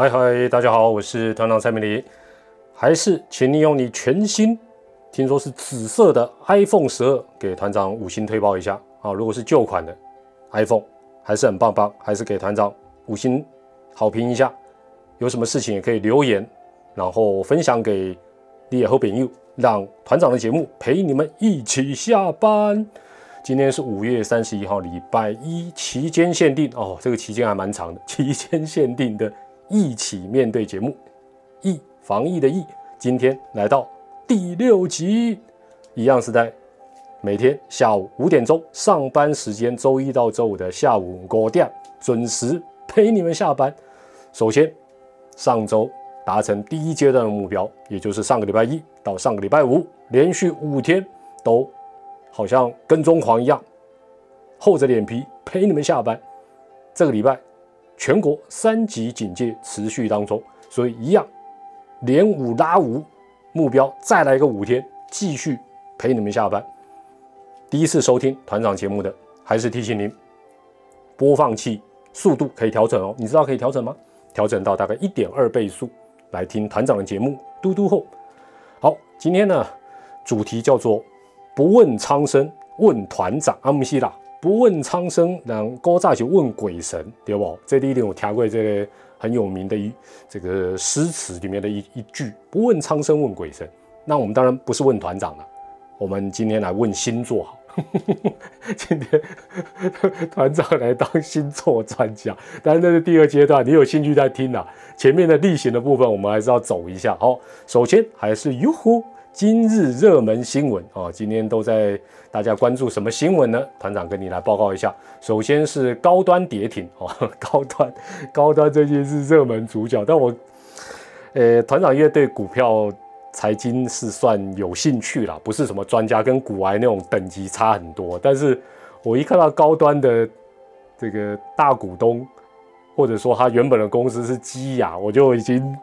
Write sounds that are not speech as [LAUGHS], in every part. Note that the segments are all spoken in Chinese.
嗨嗨，大家好，我是团长蔡明黎，还是请你用你全新，听说是紫色的 iPhone 十二给团长五星推报一下啊！如果是旧款的 iPhone，还是很棒棒，还是给团长五星好评一下。有什么事情也可以留言，然后分享给你也后朋友，让团长的节目陪你们一起下班。今天是五月三十一号，礼拜一，期间限定哦，这个期间还蛮长的，[LAUGHS] 期间限定的。一起面对节目，疫防疫的疫，今天来到第六集，一样是在每天下午五点钟上班时间，周一到周五的下午五点准时陪你们下班。首先，上周达成第一阶段的目标，也就是上个礼拜一到上个礼拜五，连续五天都好像跟踪狂一样，厚着脸皮陪你们下班。这个礼拜。全国三级警戒持续当中，所以一样连五拉五，目标再来个五天，继续陪你们下班。第一次收听团长节目的，还是提醒您，播放器速度可以调整哦。你知道可以调整吗？调整到大概一点二倍速来听团长的节目。嘟嘟后，好，今天呢主题叫做不问苍生问团长阿姆西拉。不问苍生，让高炸就问鬼神，对不？这里有听过这个很有名的一这个诗词里面的一一句：不问苍生问鬼神。那我们当然不是问团长了，我们今天来问星座好。[LAUGHS] 今天团长来当星座专家，但是这是第二阶段，你有兴趣在听啊？前面的例行的部分，我们还是要走一下。好，首先还是哟呼。今日热门新闻啊，今天都在大家关注什么新闻呢？团长跟你来报告一下。首先是高端跌停哦，[LAUGHS] 高端高端最近是热门主角。但我，呃，团长因为对股票财经是算有兴趣啦，不是什么专家，跟股癌那种等级差很多。但是我一看到高端的这个大股东，或者说他原本的公司是基亚，我就已经，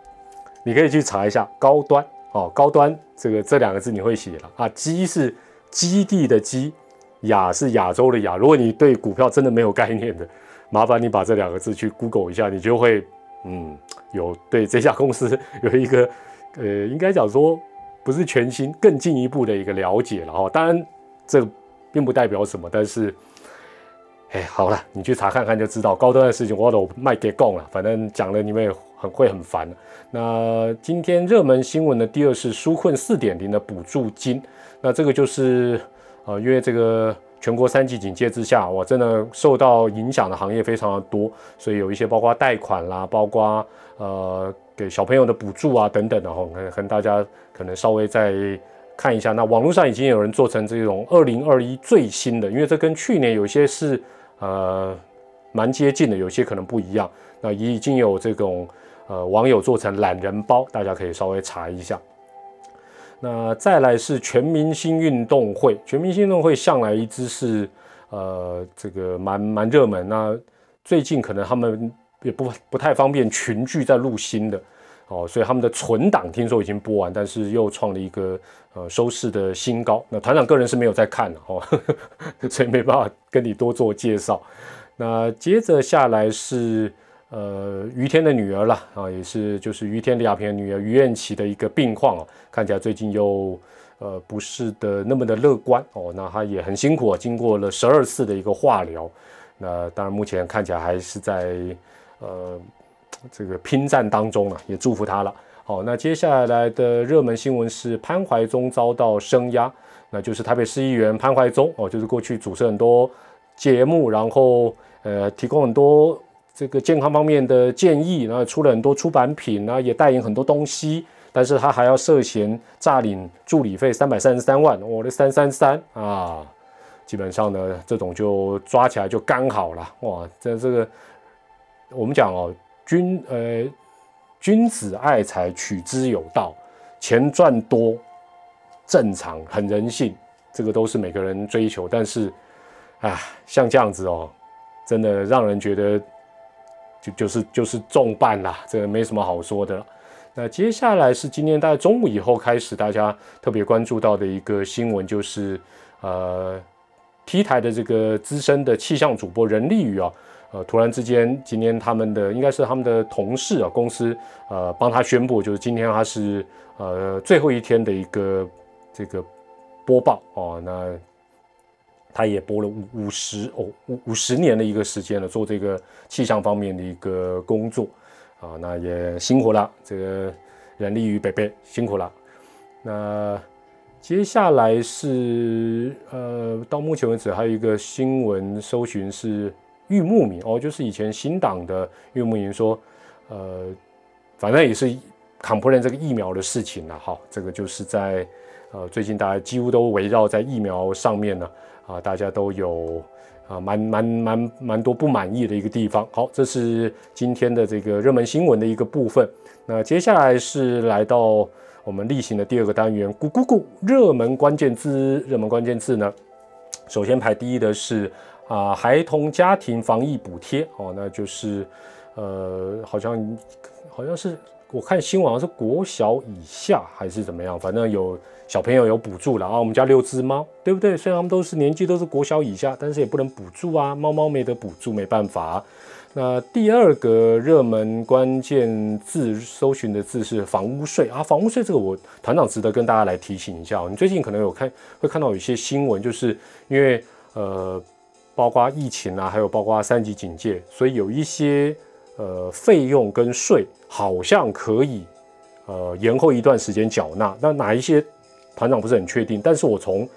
你可以去查一下高端。哦，高端这个这两个字你会写了啊？基是基地的基，亚是亚洲的亚。如果你对股票真的没有概念的，麻烦你把这两个字去 Google 一下，你就会嗯有对这家公司 [LAUGHS] 有一个呃，应该讲说不是全新，更进一步的一个了解了哈。当然这并不代表什么，但是哎，好了，你去查看看就知道。高端的事情我都卖给供了，反正讲了你们也很会很烦。那今天热门新闻的第二是纾困四点零的补助金，那这个就是呃，因为这个全国三级警戒之下，我真的受到影响的行业非常的多，所以有一些包括贷款啦，包括呃给小朋友的补助啊等等的哈，跟大家可能稍微再看一下。那网络上已经有人做成这种二零二一最新的，因为这跟去年有些是呃蛮接近的，有些可能不一样。那已经有这种。呃，网友做成懒人包，大家可以稍微查一下。那再来是全明星运动会，全明星运动会向来一直是呃这个蛮蛮热门。那最近可能他们也不不太方便群聚在录新的哦，所以他们的存档听说已经播完，但是又创了一个呃收视的新高。那团长个人是没有在看的哦，[LAUGHS] 所以没办法跟你多做介绍。那接着下来是。呃，于天的女儿了啊，也是就是于天李亚平的女儿于燕琪的一个病况哦，看起来最近又呃不是的那么的乐观哦，那她也很辛苦啊，经过了十二次的一个化疗，那当然目前看起来还是在呃这个拼战当中啊，也祝福她了。好，那接下来的热门新闻是潘怀宗遭到声压，那就是台北市议员潘怀宗哦，就是过去主持很多节目，然后呃提供很多。这个健康方面的建议，然后出了很多出版品，然后也代言很多东西，但是他还要涉嫌诈领助理费三百三十三万，我的三三三啊，基本上呢，这种就抓起来就刚好了，哇，这这个我们讲哦，君呃君子爱财，取之有道，钱赚多正常，很人性，这个都是每个人追求，但是啊，像这样子哦，真的让人觉得。就是就是重办啦，这个没什么好说的。那接下来是今天大概中午以后开始，大家特别关注到的一个新闻，就是呃，T 台的这个资深的气象主播任立宇啊，呃，突然之间今天他们的应该是他们的同事啊，公司呃帮他宣布，就是今天他是呃最后一天的一个这个播报哦，那他也播了五五十哦五五十年的一个时间了，做这个气象方面的一个工作啊，那也辛苦了，这个人力与北北辛苦了，那。接下来是呃，到目前为止还有一个新闻搜寻是玉木敏哦，就是以前新党的玉木敏说，呃，反正也是抗普人这个疫苗的事情了哈，这个就是在呃最近大家几乎都围绕在疫苗上面呢啊，大家都有啊蛮蛮蛮蛮多不满意的一个地方。好，这是今天的这个热门新闻的一个部分。那接下来是来到。我们例行的第二个单元，咕咕咕，热门关键字，热门关键字呢？首先排第一的是啊，孩童家庭防疫补贴哦，那就是呃，好像好像是我看新闻，好像是国小以下还是怎么样，反正有小朋友有补助了啊。我们家六只猫，对不对？虽然他们都是年纪都是国小以下，但是也不能补助啊，猫猫没得补助，没办法。那第二个热门关键字搜寻的字是房屋税啊，房屋税这个我团长值得跟大家来提醒一下。你最近可能有看会看到有一些新闻，就是因为呃，包括疫情啊，还有包括三级警戒，所以有一些呃费用跟税好像可以呃延后一段时间缴纳。那哪一些团长不是很确定？但是我从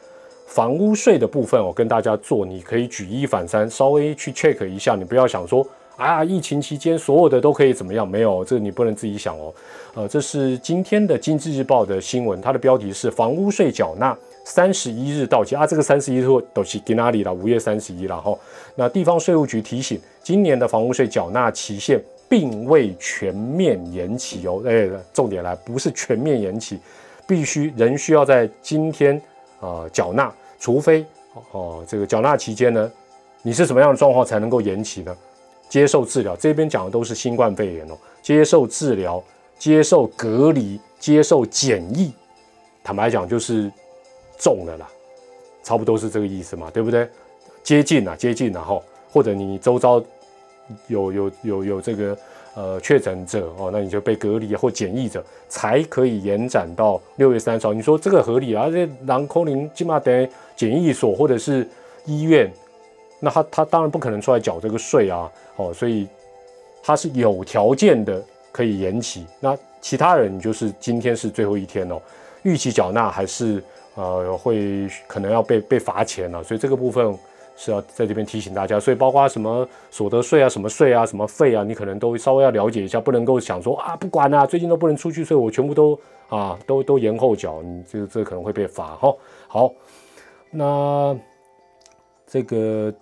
房屋税的部分，我跟大家做，你可以举一反三，稍微去 check 一下，你不要想说。啊！疫情期间所有的都可以怎么样？没有，这个你不能自己想哦。呃，这是今天的《经济日报》的新闻，它的标题是“房屋税缴纳三十一日到期”。啊，这个三十一日都是给哪里了？五月三十一了哈。那地方税务局提醒，今年的房屋税缴纳期限并未全面延期哦。哎，重点来，不是全面延期，必须仍需要在今天啊缴纳，除非哦这个缴纳期间呢，你是什么样的状况才能够延期呢？接受治疗，这边讲的都是新冠肺炎哦。接受治疗、接受隔离、接受检疫，坦白讲就是重了啦，差不多是这个意思嘛，对不对？接近啊，接近然后，或者你周遭有有有有这个呃确诊者哦，那你就被隔离或检疫者，才可以延展到六月三十号。你说这个合理啊？这狼空林起码得检疫所或者是医院。那他他当然不可能出来缴这个税啊，哦，所以他是有条件的可以延期。那其他人就是今天是最后一天哦，预期缴纳还是呃会可能要被被罚钱了，所以这个部分是要在这边提醒大家。所以包括什么所得税啊、什么税啊、什么费啊，你可能都稍微要了解一下，不能够想说啊不管啊，最近都不能出去，所以我全部都啊都都延后缴，你这这可能会被罚哈。好，那这个。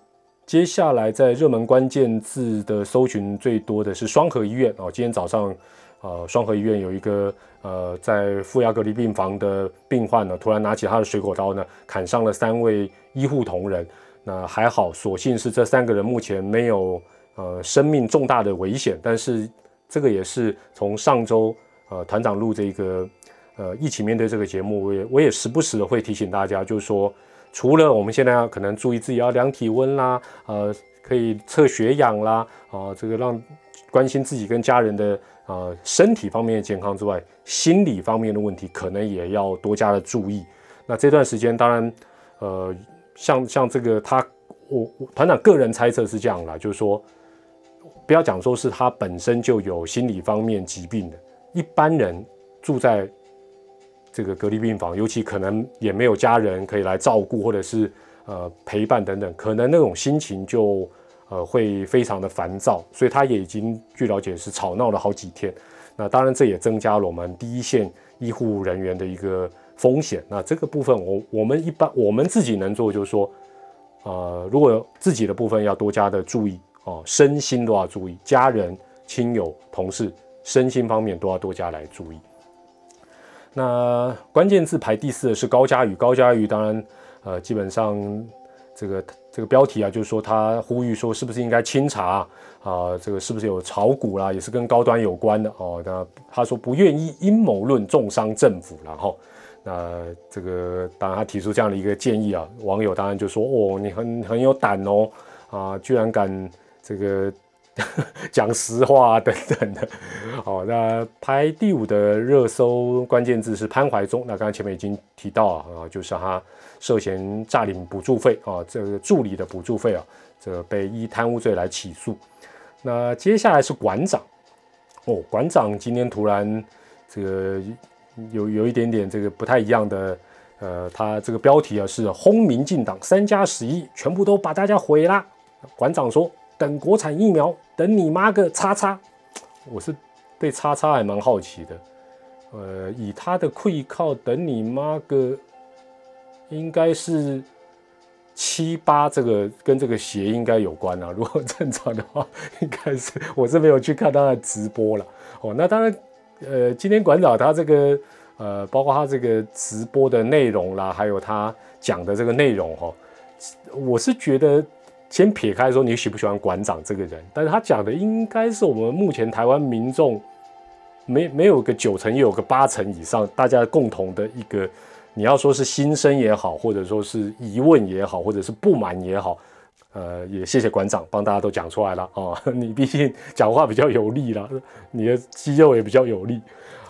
接下来在热门关键字的搜寻最多的是双河医院哦。今天早上，呃，双河医院有一个呃在负压隔离病房的病患呢，突然拿起他的水果刀呢，砍伤了三位医护同仁。那还好，所幸是这三个人目前没有呃生命重大的危险。但是这个也是从上周呃团长录这个呃一起面对这个节目，我也我也时不时的会提醒大家，就是说。除了我们现在要可能注意自己要量体温啦，呃，可以测血氧啦，啊，这个让关心自己跟家人的呃身体方面的健康之外，心理方面的问题可能也要多加的注意。那这段时间，当然，呃，像像这个他，我团长个人猜测是这样啦，就是说，不要讲说是他本身就有心理方面疾病的，一般人住在。这个隔离病房，尤其可能也没有家人可以来照顾，或者是呃陪伴等等，可能那种心情就呃会非常的烦躁，所以他也已经据了解是吵闹了好几天。那当然这也增加了我们第一线医护人员的一个风险。那这个部分我我们一般我们自己能做就是说，呃如果自己的部分要多加的注意哦，身心都要注意，家人、亲友、同事身心方面都要多加来注意。那关键字排第四的是高嘉瑜，高嘉瑜当然，呃，基本上这个这个标题啊，就是说他呼吁说是不是应该清查啊，这个是不是有炒股啦，也是跟高端有关的哦。那他说不愿意阴谋论重伤政府，然后那这个当然他提出这样的一个建议啊，网友当然就说哦，你很很有胆哦，啊，居然敢这个 [LAUGHS] 讲实话等等的。好，那排第五的热搜关键字是潘怀忠。那刚刚前面已经提到啊，就是他涉嫌诈领补助费啊，这个助理的补助费啊，这个被依贪污罪来起诉。那接下来是馆长哦，馆长今天突然这个有有一点点这个不太一样的，呃，他这个标题啊是轰民进党三加十一，全部都把大家毁啦。馆长说等国产疫苗，等你妈个叉叉！我是对叉叉还蛮好奇的，呃，以他的会靠等你妈个，应该是。七八这个跟这个鞋应该有关啊，[LAUGHS] 如果正常的话，应该是我是没有去看他的直播了哦。那当然，呃，今天馆长他这个呃，包括他这个直播的内容啦，还有他讲的这个内容哈，我是觉得先撇开说你喜不喜欢馆长这个人，但是他讲的应该是我们目前台湾民众没没有个九成，也有个八成以上，大家共同的一个。你要说是心声也好，或者说是疑问也好，或者是不满也好，呃，也谢谢馆长帮大家都讲出来了啊。[LAUGHS] 你毕竟讲话比较有力了，你的肌肉也比较有力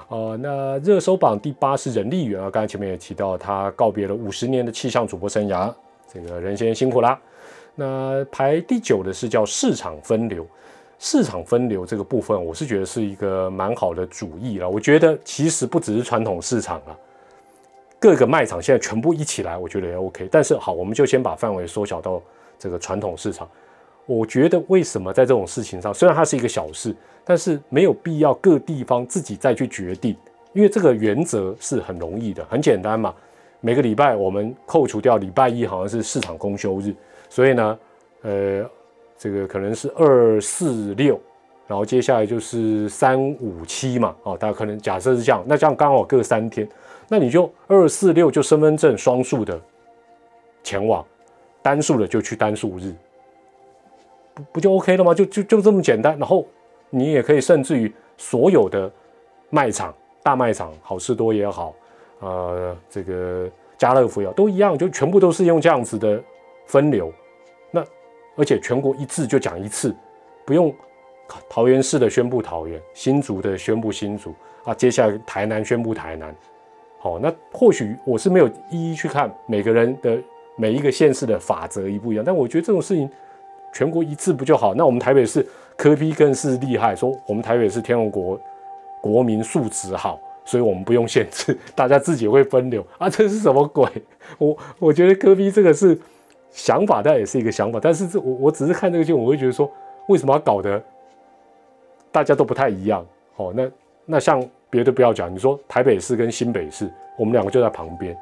啊。那热搜榜第八是人力员啊，刚才前面也提到他告别了五十年的气象主播生涯，这个人先辛苦啦。那排第九的是叫市场分流，市场分流这个部分，我是觉得是一个蛮好的主意了。我觉得其实不只是传统市场了。各个卖场现在全部一起来，我觉得也 OK。但是好，我们就先把范围缩小到这个传统市场。我觉得为什么在这种事情上，虽然它是一个小事，但是没有必要各地方自己再去决定，因为这个原则是很容易的，很简单嘛。每个礼拜我们扣除掉礼拜一好像是市场公休日，所以呢，呃，这个可能是二四六，然后接下来就是三五七嘛，哦，大家可能假设是这样，那这样刚好各三天。那你就二四六就身份证双数的前往，单数的就去单数日，不不就 OK 了吗？就就就这么简单。然后你也可以甚至于所有的卖场、大卖场，好事多也好，呃，这个家乐福也好，都一样，就全部都是用这样子的分流。那而且全国一致就讲一次，不用桃园市的宣布桃园，新竹的宣布新竹啊，接下来台南宣布台南。好，那或许我是没有一一去看每个人的每一个县市的法则一不一样，但我觉得这种事情全国一致不就好？那我们台北市科批更是厉害，说我们台北市天龙国国民素质好，所以我们不用限制，大家自己会分流啊，这是什么鬼？我我觉得科比这个是想法，但也是一个想法，但是这我我只是看这个新闻，我会觉得说为什么要搞得大家都不太一样？哦，那那像。别的不要讲，你说台北市跟新北市，我们两个就在旁边。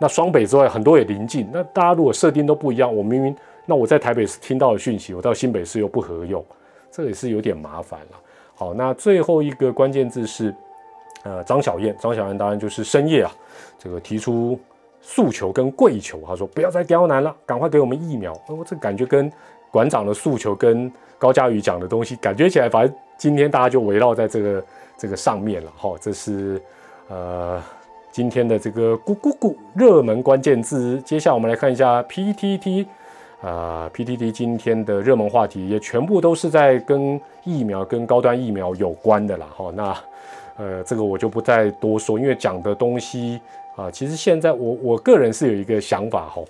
那双北之外，很多也临近。那大家如果设定都不一样，我明明那我在台北市听到的讯息，我到新北市又不合用，这也是有点麻烦了。好，那最后一个关键字是，呃，张小燕。张小燕当然就是深夜啊，这个提出诉求跟跪求，他说不要再刁难了，赶快给我们疫苗。我这感觉跟馆长的诉求跟高嘉宇讲的东西，感觉起来，反正今天大家就围绕在这个。这个上面了哈，这是呃今天的这个咕咕咕热门关键字。接下来我们来看一下 PTT 啊，PTT 今天的热门话题也全部都是在跟疫苗、跟高端疫苗有关的啦哈。那呃这个我就不再多说，因为讲的东西啊，其实现在我我个人是有一个想法哈，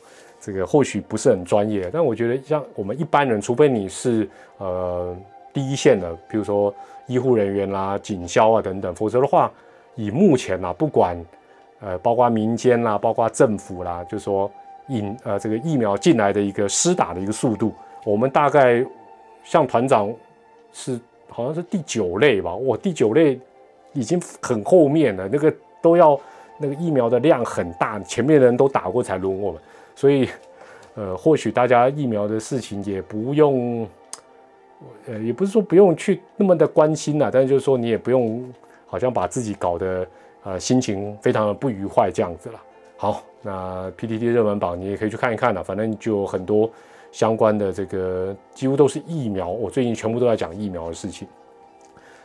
这个或许不是很专业，但我觉得像我们一般人，除非你是呃第一线的，比如说。医护人员啦、警消啊等等，否则的话，以目前啊，不管呃，包括民间啦、包括政府啦，就说引呃这个疫苗进来的一个施打的一个速度，我们大概像团长是好像是第九类吧，哇，第九类已经很后面了，那个都要那个疫苗的量很大，前面的人都打过才轮我们，所以呃，或许大家疫苗的事情也不用。呃，也不是说不用去那么的关心啦，但是就是说你也不用好像把自己搞得呃心情非常的不愉快这样子了。好，那 PTT 热门榜你也可以去看一看啦，反正就很多相关的这个几乎都是疫苗，我最近全部都在讲疫苗的事情。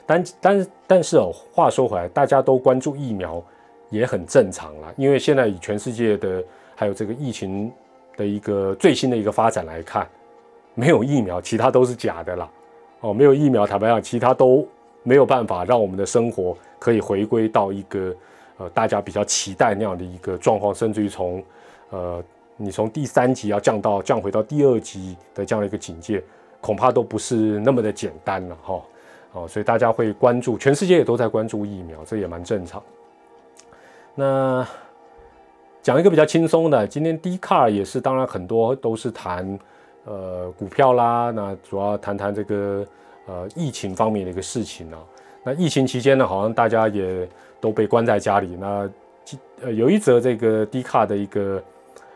但但但是哦，话说回来，大家都关注疫苗也很正常啦，因为现在全世界的还有这个疫情的一个最新的一个发展来看。没有疫苗，其他都是假的啦。哦，没有疫苗，坦白讲，其他都没有办法让我们的生活可以回归到一个呃大家比较期待那样的一个状况，甚至于从呃你从第三级要降到降回到第二级的这样的一个警戒，恐怕都不是那么的简单了哈。哦，所以大家会关注，全世界也都在关注疫苗，这也蛮正常。那讲一个比较轻松的，今天 D car 也是，当然很多都是谈呃股票啦，那主要谈谈这个呃疫情方面的一个事情啊。那疫情期间呢，好像大家也都被关在家里。那呃有一则这个 D car 的一个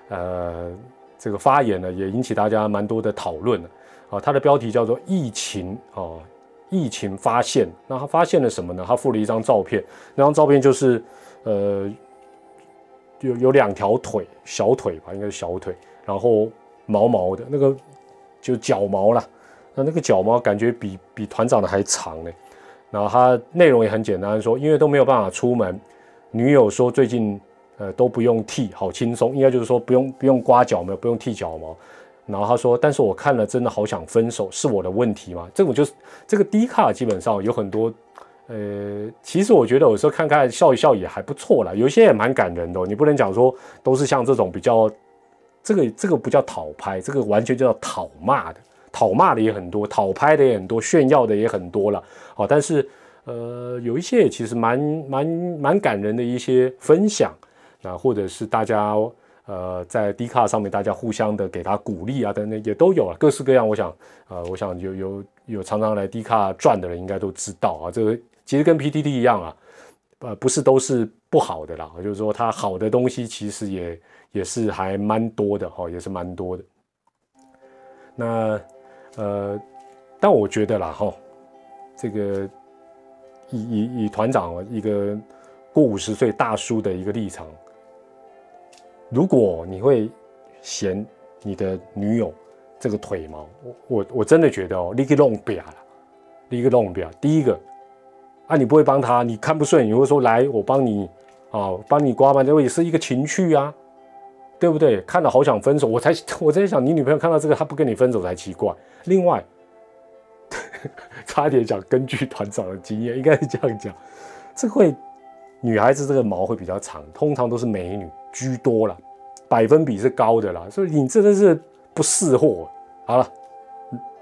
呃这个发言呢，也引起大家蛮多的讨论啊。它的标题叫做“疫情”啊。疫情发现，那他发现了什么呢？他附了一张照片，那张照片就是，呃，有有两条腿，小腿吧，应该是小腿，然后毛毛的那个就脚毛了，那那个脚毛感觉比比团长的还长呢。然后他内容也很简单，说因为都没有办法出门，女友说最近呃都不用剃，好轻松，应该就是说不用不用刮脚毛，不用剃脚毛。然后他说：“但是我看了，真的好想分手，是我的问题吗？”这种就是这个低卡，基本上有很多，呃，其实我觉得有时候看看笑一笑也还不错啦，有些也蛮感人的。你不能讲说都是像这种比较，这个这个不叫讨拍，这个完全叫讨骂的，讨骂的也很多，讨拍的也很多，炫耀的也很多了。好，但是呃，有一些其实蛮蛮蛮感人的一些分享，那或者是大家。呃，在 D 卡上面，大家互相的给他鼓励啊，等等也都有了，各式各样。我想，呃，我想有有有常常来 D 卡转的人，应该都知道啊。这个其实跟 PTT 一样啊，呃，不是都是不好的啦。就是说，它好的东西其实也也是还蛮多的哈，也是蛮多的。那呃，但我觉得啦哈，这个以以以团长一个过五十岁大叔的一个立场。如果你会嫌你的女友这个腿毛，我我我真的觉得哦，立刻弄瘪了，立刻弄瘪。第一个啊，你不会帮他，你看不顺，你会说来我帮你啊，帮你刮吗？这也是一个情趣啊，对不对？看到好想分手，我才我在想，你女朋友看到这个，她不跟你分手才奇怪。另外，[LAUGHS] 差点讲，根据团长的经验，应该是这样讲，这会女孩子这个毛会比较长，通常都是美女。居多了，百分比是高的啦，所以你真的是不识货。好了，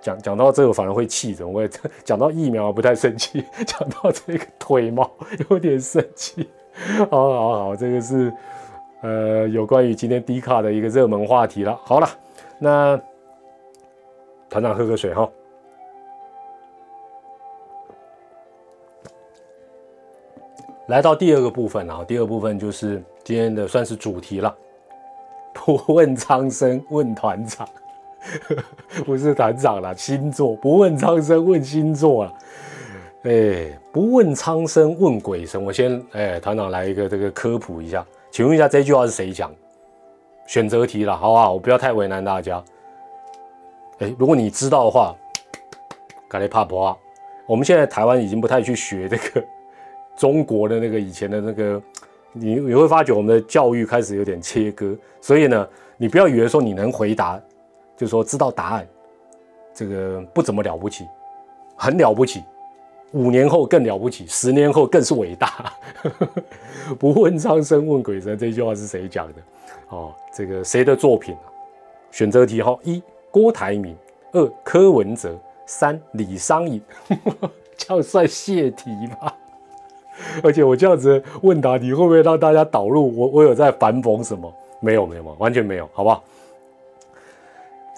讲讲到这个反而会气人，我也 [LAUGHS] 讲到疫苗不太生气，讲到这个 [LAUGHS] 腿毛有点生气。好好好，这个是呃有关于今天迪卡的一个热门话题了。好了，那团长喝个水哈。来到第二个部分啊，第二部分就是今天的算是主题了。[LAUGHS] 不问苍生问团长，[LAUGHS] 不是团长了，星座不问苍生问星座啊。哎，不问苍生问鬼神。我先哎，团长来一个这个科普一下，请问一下这句话是谁讲？选择题了，好不好？我不要太为难大家。哎，如果你知道的话，赶紧怕不怕？我们现在台湾已经不太去学这个。[LAUGHS] 中国的那个以前的那个，你你会发觉我们的教育开始有点切割，所以呢，你不要以为说你能回答，就说知道答案，这个不怎么了不起，很了不起，五年后更了不起，十年后更是伟大。[LAUGHS] 不问苍生问鬼神，这句话是谁讲的？哦，这个谁的作品啊？选择题哈：一郭台铭，二柯文哲，三李商隐，[LAUGHS] 这样算泄题吗？而且我这样子问答，你会不会让大家导入我？我有在反讽什么？没有，没有完全没有，好不好？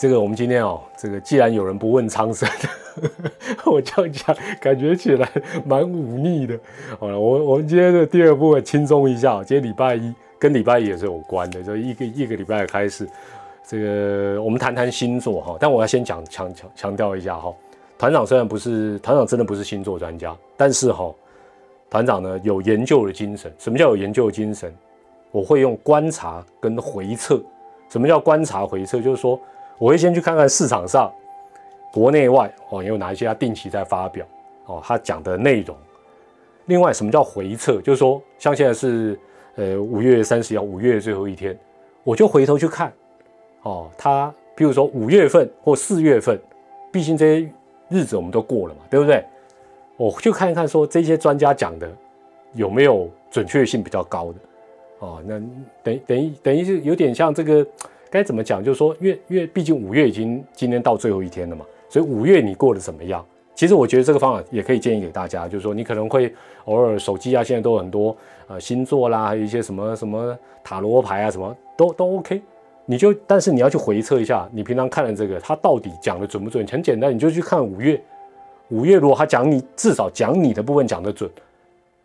这个我们今天哦，这个既然有人不问苍生，我这样讲感觉起来蛮忤逆的。好了，我我们今天的第二部分轻松一下，今天礼拜一跟礼拜一也是有关的，就一个一个礼拜开始，这个我们谈谈星座哈。但我要先讲强强强调一下哈，团长虽然不是团长，真的不是星座专家，但是哈。团长呢有研究的精神。什么叫有研究的精神？我会用观察跟回测。什么叫观察回测？就是说我会先去看看市场上国内外哦有哪一些他定期在发表哦他讲的内容。另外什么叫回测？就是说像现在是呃五月三十号，五月最后一天，我就回头去看哦他譬如说五月份或四月份，毕竟这些日子我们都过了嘛，对不对？我就看一看说这些专家讲的有没有准确性比较高的哦。那等等于等于是有点像这个该怎么讲？就是说，因为因为毕竟五月已经今天到最后一天了嘛，所以五月你过得怎么样？其实我觉得这个方法也可以建议给大家，就是说你可能会偶尔手机啊，现在都很多呃星座啦，还有一些什么什么塔罗牌啊，什么都都 OK。你就但是你要去回测一下，你平常看的这个它到底讲的准不准？很简单，你就去看五月，五月如果他讲你至少讲你的部分讲的准，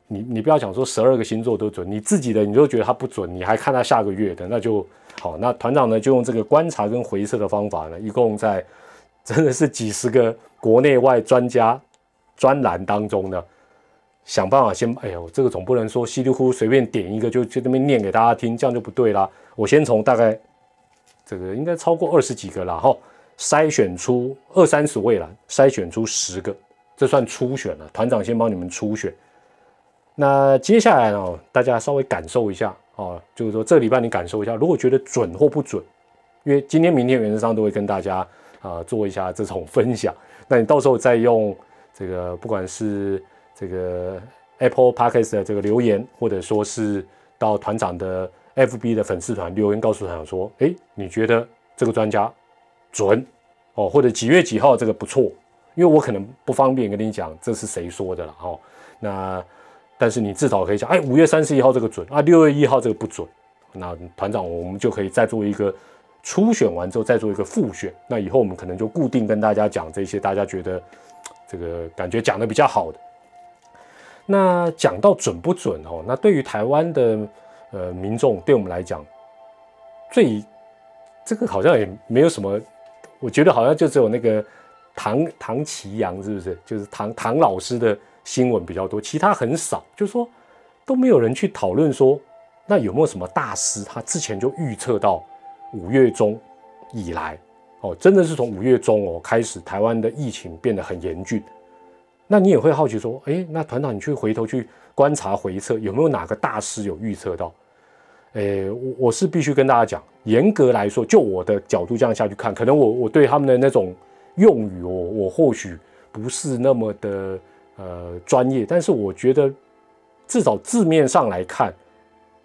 你你不要讲说十二个星座都准，你自己的你就觉得它不准，你还看他下个月的，那就好。那团长呢就用这个观察跟回测的方法呢，一共在 [LAUGHS] 真的是几十个。国内外专家专栏当中呢，想办法先，哎呦，这个总不能说稀里糊涂随便点一个就就那边念给大家听，这样就不对啦。我先从大概这个应该超过二十几个了哈，筛选出二三十位了，筛选出十个，这算初选了。团长先帮你们初选。那接下来呢，大家稍微感受一下哦，就是说这礼拜你感受一下，如果觉得准或不准，因为今天、明天原则上都会跟大家啊做一下这种分享。那你到时候再用这个，不管是这个 Apple Podcast 的这个留言，或者说是到团长的 FB 的粉丝团留言，告诉团长说，哎，你觉得这个专家准哦，或者几月几号这个不错，因为我可能不方便跟你讲这是谁说的了哈。那但是你至少可以讲，哎，五月三十一号这个准啊，六月一号这个不准。那团长我们就可以再做一个。初选完之后再做一个复选，那以后我们可能就固定跟大家讲这些大家觉得这个感觉讲的比较好的。那讲到准不准哦？那对于台湾的呃民众，对我们来讲，最这个好像也没有什么，我觉得好像就只有那个唐唐奇阳是不是？就是唐唐老师的新闻比较多，其他很少，就是说都没有人去讨论说，那有没有什么大师他之前就预测到。五月中以来，哦，真的是从五月中哦开始，台湾的疫情变得很严峻。那你也会好奇说，哎，那团长，你去回头去观察回测，有没有哪个大师有预测到？哎，我我是必须跟大家讲，严格来说，就我的角度这样下去看，可能我我对他们的那种用语，我我或许不是那么的呃专业，但是我觉得至少字面上来看，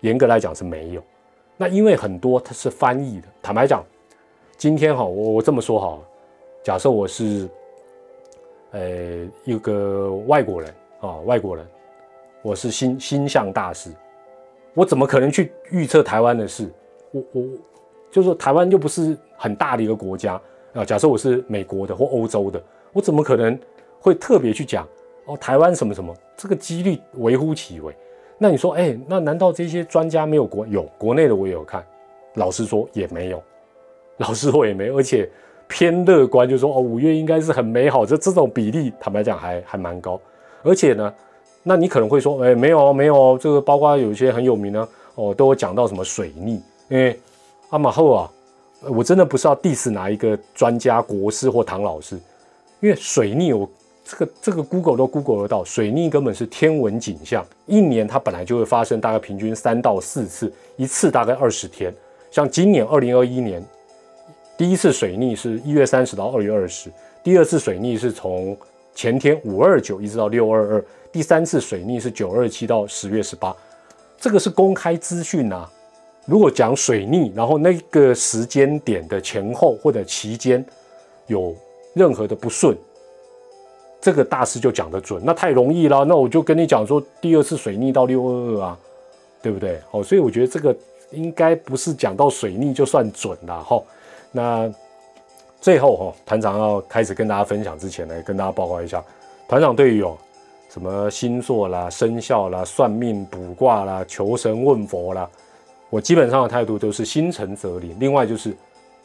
严格来讲是没有。那因为很多它是翻译的，坦白讲，今天哈，我我这么说哈，假设我是，呃，一个外国人啊，外国人，我是星星象大师，我怎么可能去预测台湾的事？我我就是说，台湾又不是很大的一个国家啊。假设我是美国的或欧洲的，我怎么可能会特别去讲台湾什么什么？这个几率微乎其微。那你说，哎，那难道这些专家没有国有国内的我也有看？老实说也没有，老实说也没，而且偏乐观，就说哦，五月应该是很美好，这这种比例坦白讲还还蛮高。而且呢，那你可能会说，哎，没有没有，这个包括有一些很有名的哦，都有讲到什么水逆，因为阿马后啊，我真的不是要 diss 哪一个专家国师或唐老师，因为水逆我。这个这个 Google 都 Google 得到，水逆根本是天文景象，一年它本来就会发生，大概平均三到四次，一次大概二十天。像今年二零二一年，第一次水逆是一月三十到二月二十，第二次水逆是从前天五二九一直到六二二，第三次水逆是九二七到十月十八，这个是公开资讯呐。如果讲水逆，然后那个时间点的前后或者期间有任何的不顺。这个大师就讲得准，那太容易了。那我就跟你讲说，第二次水逆到六二二啊，对不对？哦，所以我觉得这个应该不是讲到水逆就算准了哈。那最后哈，团长要开始跟大家分享之前呢，跟大家报告一下，团长对于哦什么星座啦、生肖啦、算命卜卦啦、求神问佛啦，我基本上的态度都是心诚则灵。另外就是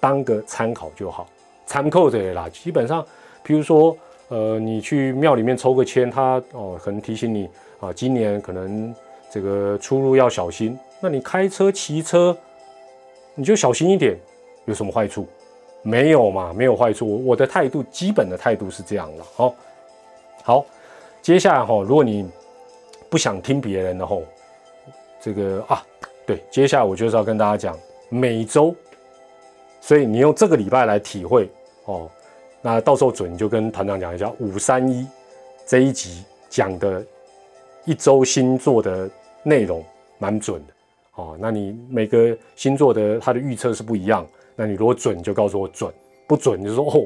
当个参考就好，参考的啦。基本上，比如说。呃，你去庙里面抽个签，他哦，可能提醒你啊，今年可能这个出入要小心。那你开车、骑车，你就小心一点，有什么坏处？没有嘛，没有坏处。我的态度，基本的态度是这样了。好，好，接下来哈，如果你不想听别人的吼，这个啊，对，接下来我就是要跟大家讲，每周所以你用这个礼拜来体会哦，那到时候准就跟团长讲一下五三一这一集讲的一周星座的内容蛮准的哦。那你每个星座的它的预测是不一样，那你如果准就告诉我准，不准就说哦。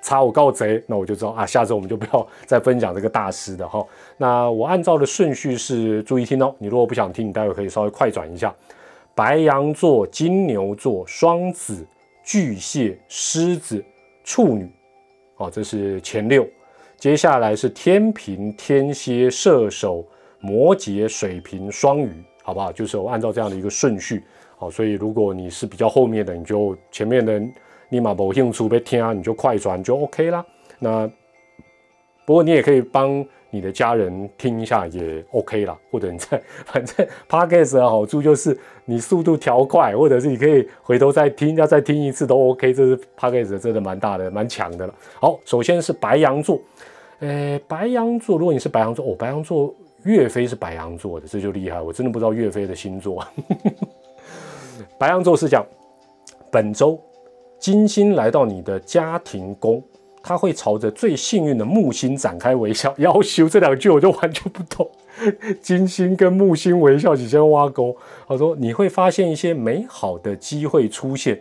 查我告贼，那我就知道啊，下周我们就不要再分享这个大师的哈。那我按照的顺序是，注意听哦。你如果不想听，你待会可以稍微快转一下。白羊座、金牛座、双子、巨蟹、狮子、处女，哦，这是前六。接下来是天平、天蝎、射手、摩羯、水瓶、双鱼，好不好？就是我按照这样的一个顺序。好，所以如果你是比较后面的，你就前面的。立马不兴趣被听啊，你就快转就 OK 啦。那不过你也可以帮你的家人听一下，也 OK 啦。或者你在 [LAUGHS] 反正 Podcast 的好处就是你速度调快，或者是你可以回头再听，要再听一次都 OK。这是 Podcast 真的蛮大的、蛮强的了。好，首先是白羊座，呃，白羊座，如果你是白羊座，哦，白羊座岳飞是白羊座的，这就厉害。我真的不知道岳飞的星座。[LAUGHS] 白羊座是讲本周。金星来到你的家庭宫，他会朝着最幸运的木星展开微笑。要求这两句我就完全不懂。金星跟木星微笑，你先挖沟。他说你会发现一些美好的机会出现，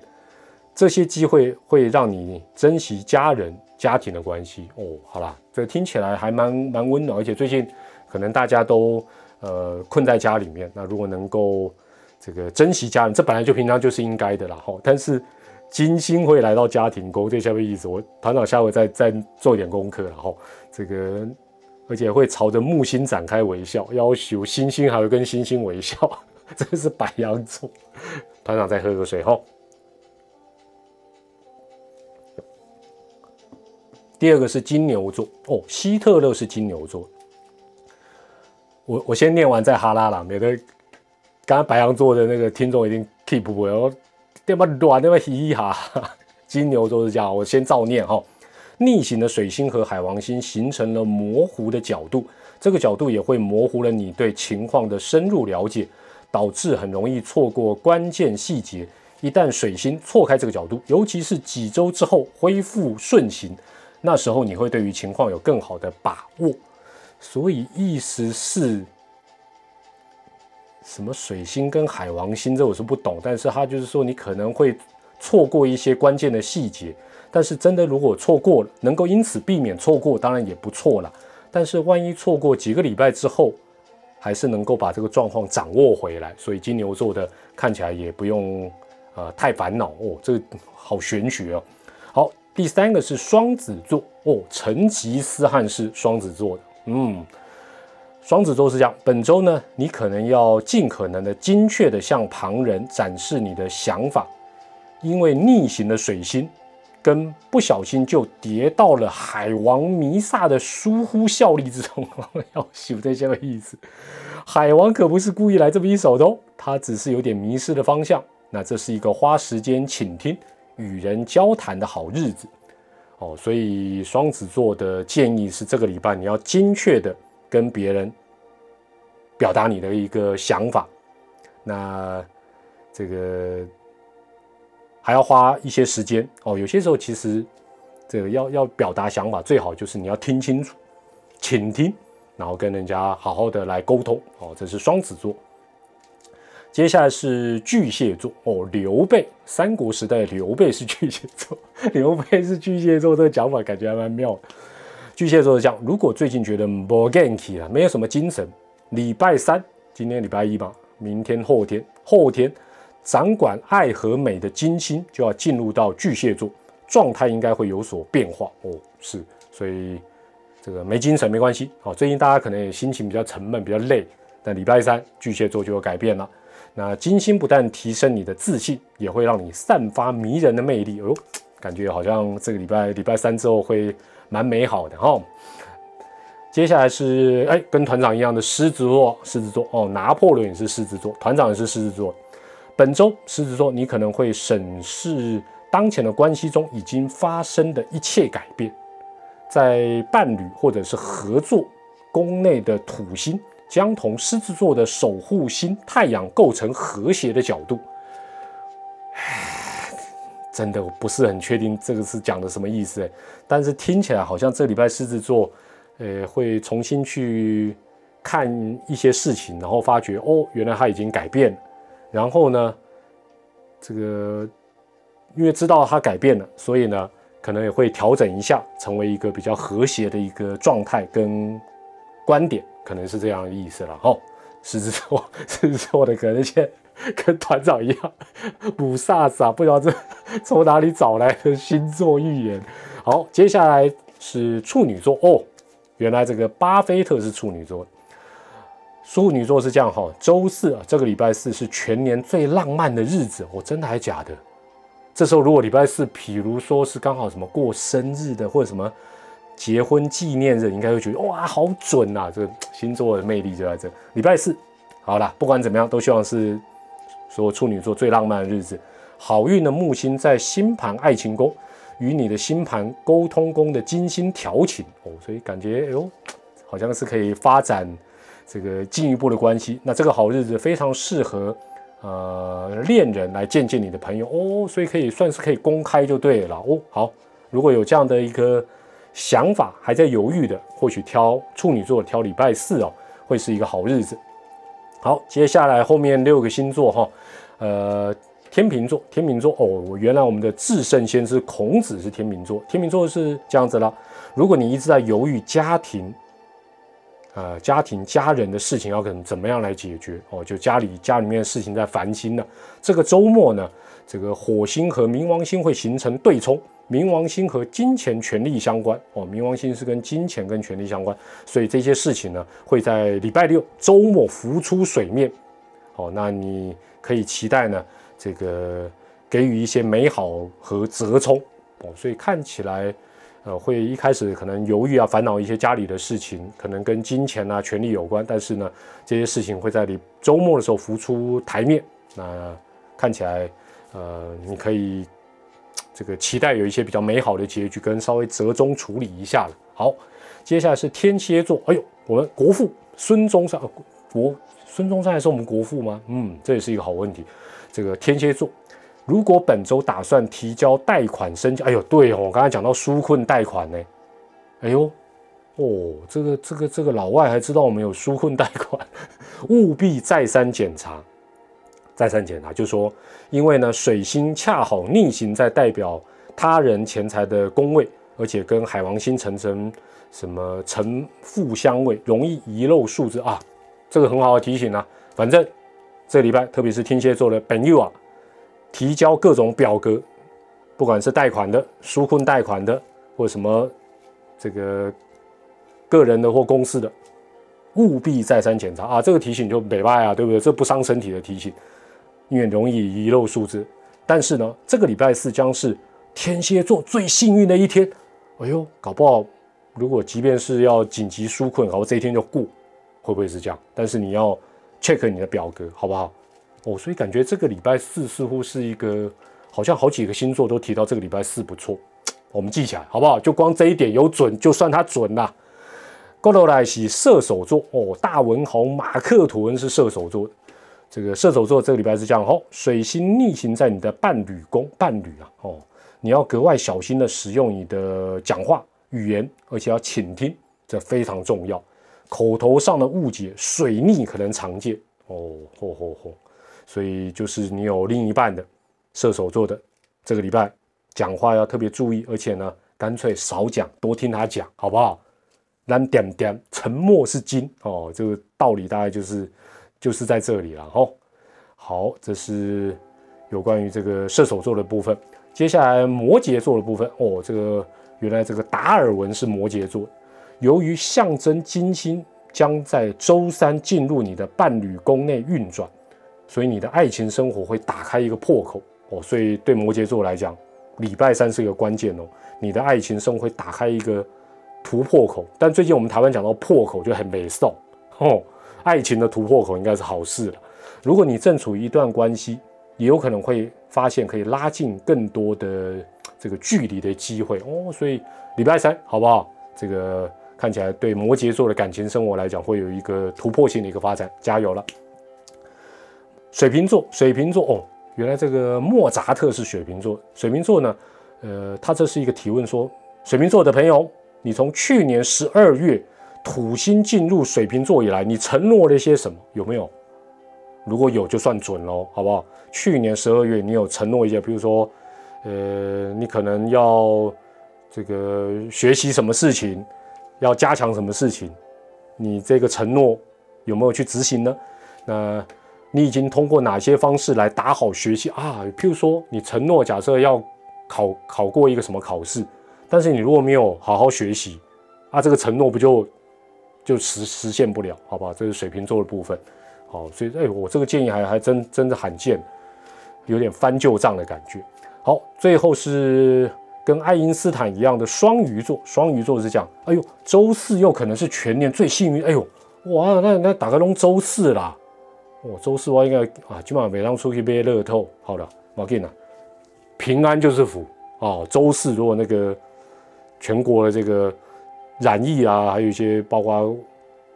这些机会会让你珍惜家人、家庭的关系。哦，好啦，这听起来还蛮蛮温暖，而且最近可能大家都呃困在家里面，那如果能够这个珍惜家人，这本来就平常就是应该的啦。哈，但是。金星会来到家庭宫，这下面意思，我团长下回再再做一点功课，然后这个，而且会朝着木星展开微笑，要求星星还会跟星星微笑，[LAUGHS] 这是白羊座。团长再喝个水哈。第二个是金牛座哦，希特勒是金牛座。我我先念完再哈拉啦，免得刚刚白羊座的那个听众已经 keep 不了。对吧？乱对吧？嘻嘻哈，[LAUGHS] 金牛座是这样。我先照念哈。逆行的水星和海王星形成了模糊的角度，这个角度也会模糊了你对情况的深入了解，导致很容易错过关键细节。一旦水星错开这个角度，尤其是几周之后恢复顺行，那时候你会对于情况有更好的把握。所以意思是。什么水星跟海王星，这我是不懂，但是他就是说你可能会错过一些关键的细节，但是真的如果错过了，能够因此避免错过，当然也不错了。但是万一错过几个礼拜之后，还是能够把这个状况掌握回来，所以金牛座的看起来也不用呃太烦恼哦，这个好玄学哦。好，第三个是双子座哦，成吉思汗是双子座的，嗯。双子座是这样，本周呢，你可能要尽可能的精确的向旁人展示你的想法，因为逆行的水星跟不小心就跌到了海王弥撒的疏忽效力之中，要修这些个意思。海王可不是故意来这么一手的哦，他只是有点迷失了方向。那这是一个花时间倾听、与人交谈的好日子哦，所以双子座的建议是，这个礼拜你要精确的。跟别人表达你的一个想法，那这个还要花一些时间哦。有些时候其实这个要要表达想法，最好就是你要听清楚、倾听，然后跟人家好好的来沟通哦。这是双子座。接下来是巨蟹座哦，刘备，三国时代刘备是巨蟹座，[LAUGHS] 刘备是巨蟹座，这个讲法感觉还蛮妙。巨蟹座的这样，如果最近觉得不 ganky 了，没有什么精神，礼拜三，今天礼拜一吧，明天、后天、后天，掌管爱和美的金星就要进入到巨蟹座，状态应该会有所变化哦。是，所以这个没精神没关系。好，最近大家可能也心情比较沉闷，比较累，但礼拜三巨蟹座就有改变了。那金星不但提升你的自信，也会让你散发迷人的魅力。哦，感觉好像这个礼拜礼拜三之后会。蛮美好的哈，接下来是哎，跟团长一样的狮子座，狮子座哦，拿破仑也是狮子座，团长也是狮子座。本周狮子座，你可能会审视当前的关系中已经发生的一切改变，在伴侣或者是合作宫内的土星将同狮子座的守护星太阳构成和谐的角度。真的我不是很确定这个是讲的什么意思，但是听起来好像这礼拜狮子座，呃，会重新去看一些事情，然后发觉哦，原来他已经改变了，然后呢，这个因为知道他改变了，所以呢，可能也会调整一下，成为一个比较和谐的一个状态跟观点，可能是这样的意思了哈。狮子座，[LAUGHS] 狮子座的可能性跟团长一样，五煞煞，不知道这 [LAUGHS] 从哪里找来的星座预言。好，接下来是处女座哦，原来这个巴菲特是处女座。处女座是这样哈，周四啊，这个礼拜四是全年最浪漫的日子哦，真的还假的？这时候如果礼拜四，譬如说是刚好什么过生日的或者什么结婚纪念日，应该会觉得哇，好准呐！这个星座的魅力就在这。礼拜四，好了，不管怎么样，都希望是。说处女座最浪漫的日子，好运的木星在星盘爱情宫，与你的星盘沟通宫的金星调情哦，所以感觉哎呦，好像是可以发展这个进一步的关系。那这个好日子非常适合呃恋人来见见你的朋友哦，所以可以算是可以公开就对了哦。好，如果有这样的一个想法，还在犹豫的，或许挑处女座挑礼拜四哦，会是一个好日子。好，接下来后面六个星座哈，呃，天秤座，天秤座哦，原来我们的至圣先师孔子是天秤座，天秤座是这样子了。如果你一直在犹豫家庭，呃，家庭家人的事情要怎怎么样来解决哦，就家里家里面的事情在烦心了。这个周末呢，这个火星和冥王星会形成对冲。冥王星和金钱、权力相关哦，冥王星是跟金钱跟权力相关，所以这些事情呢会在礼拜六周末浮出水面。哦，那你可以期待呢，这个给予一些美好和折冲哦，所以看起来呃会一开始可能犹豫啊、烦恼一些家里的事情，可能跟金钱啊、权力有关，但是呢这些事情会在你周末的时候浮出台面，那看起来呃你可以。这个期待有一些比较美好的结局，跟稍微折中处理一下了。好，接下来是天蝎座。哎呦，我们国父孙中山，国孙中山还是我们国父吗？嗯，这也是一个好问题。这个天蝎座，如果本周打算提交贷款申请，哎呦，对哦，我刚才讲到纾困贷款呢。哎呦，哦，这个这个这个老外还知道我们有纾困贷款，[LAUGHS] 务必再三检查。再三检查，就说，因为呢，水星恰好逆行在代表他人钱财的宫位，而且跟海王星成成什么成负相位，容易遗漏数字啊。这个很好的提醒啊。反正这礼拜，特别是天蝎座的朋友啊，提交各种表格，不管是贷款的、纾困贷款的，或什么这个个人的或公司的，务必再三检查啊。这个提醒就美拜啊，对不对？这不伤身体的提醒。因为容易遗漏数字，但是呢，这个礼拜四将是天蝎座最幸运的一天。哎呦，搞不好，如果即便是要紧急纾困，然后这一天就过，会不会是这样？但是你要 check 你的表格，好不好？哦，所以感觉这个礼拜四似乎是一个，好像好几个星座都提到这个礼拜四不错，我们记起来好不好？就光这一点有准，就算它准啦。过来是射手座哦，大文豪马克吐温是射手座。这个射手座这个礼拜是这样哦，水星逆行在你的伴侣宫，伴侣啊哦，你要格外小心的使用你的讲话语言，而且要倾听，这非常重要。口头上的误解、水逆可能常见哦，嚯嚯嚯！所以就是你有另一半的射手座的，这个礼拜讲话要特别注意，而且呢，干脆少讲，多听他讲，好不好？让点点沉默是金哦，这个道理大概就是。就是在这里了哈。好，这是有关于这个射手座的部分。接下来摩羯座的部分哦，这个原来这个达尔文是摩羯座。由于象征金星将在周三进入你的伴侣宫内运转，所以你的爱情生活会打开一个破口哦。所以对摩羯座来讲，礼拜三是一个关键哦。你的爱情生活会打开一个突破口。但最近我们台湾讲到破口就很美少哦。爱情的突破口应该是好事了。如果你正处于一段关系，也有可能会发现可以拉近更多的这个距离的机会哦。所以礼拜三好不好？这个看起来对摩羯座的感情生活来讲会有一个突破性的一个发展，加油了。水瓶座，水瓶座哦，原来这个莫扎特是水瓶座。水瓶座呢，呃，他这是一个提问说，水瓶座的朋友，你从去年十二月土星进入水瓶座以来，你承诺了一些什么？有没有？如果有，就算准喽，好不好？去年十二月你有承诺一些，比如说，呃，你可能要这个学习什么事情，要加强什么事情，你这个承诺有没有去执行呢？那？你已经通过哪些方式来打好学习啊？譬如说，你承诺假设要考考过一个什么考试，但是你如果没有好好学习，啊，这个承诺不就就实实现不了？好吧，这是水瓶座的部分。好，所以哎，我这个建议还还真真的罕见，有点翻旧账的感觉。好，最后是跟爱因斯坦一样的双鱼座，双鱼座是讲，哎呦，周四又可能是全年最幸运。哎呦，哇，那那打个龙周四啦。我周四我应该啊，今晚每当出去买乐透，好了，马进啊，平安就是福啊。周四如果那个全国的这个染疫啊，还有一些包括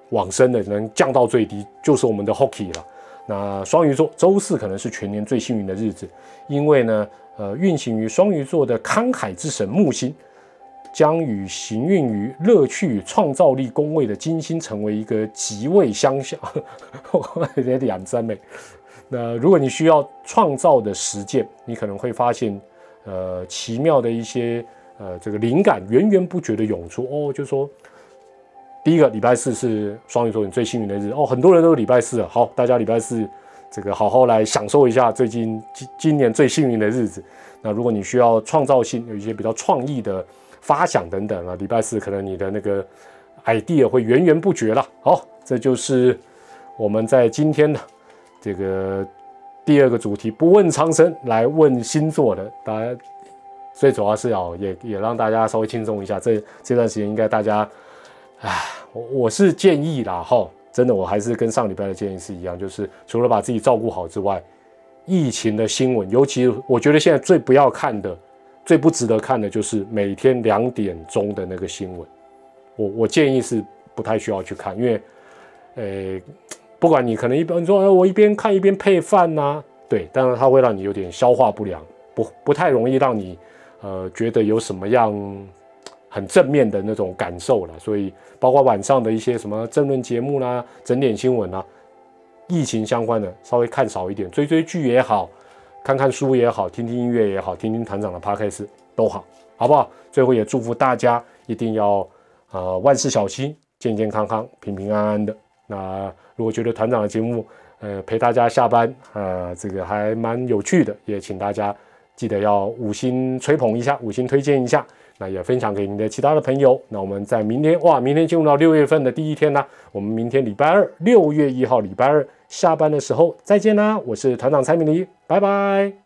往生的能降到最低，就是我们的 hockey 了。那双鱼座周四可能是全年最幸运的日子，因为呢，呃，运行于双鱼座的慷慨之神木星。将与行运于乐趣与创造力宫位的金星成为一个极位相向，有点两三美。那如果你需要创造的实践，你可能会发现，呃，奇妙的一些呃这个灵感源源不绝的涌出。哦，就说第一个礼拜四是双鱼座你最幸运的日子哦，很多人都是礼拜四。好，大家礼拜四这个好好来享受一下最近今今年最幸运的日子。那如果你需要创造性，有一些比较创意的。发想等等啊，礼拜四可能你的那个 idea 会源源不绝了。好，这就是我们在今天的这个第二个主题“不问长生”来问星座的。大家最主要是要也也让大家稍微轻松一下。这这段时间应该大家，唉，我我是建议啦，哈，真的我还是跟上礼拜的建议是一样，就是除了把自己照顾好之外，疫情的新闻，尤其我觉得现在最不要看的。最不值得看的就是每天两点钟的那个新闻，我我建议是不太需要去看，因为，呃，不管你可能一边说，我一边看一边配饭呐，对，但是它会让你有点消化不良，不不太容易让你呃觉得有什么样很正面的那种感受了。所以，包括晚上的一些什么政论节目啦、整点新闻啦，疫情相关的稍微看少一点，追追剧也好。看看书也好，听听音乐也好，听听团长的 podcast 都好，好不好？最后也祝福大家一定要呃万事小心，健健康康，平平安安的。那如果觉得团长的节目呃陪大家下班呃这个还蛮有趣的，也请大家记得要五星吹捧一下，五星推荐一下，那也分享给您的其他的朋友。那我们在明天哇，明天进入到六月份的第一天呢，我们明天礼拜二，六月一号礼拜二。下班的时候再见啦！我是团长蔡明黎，拜拜。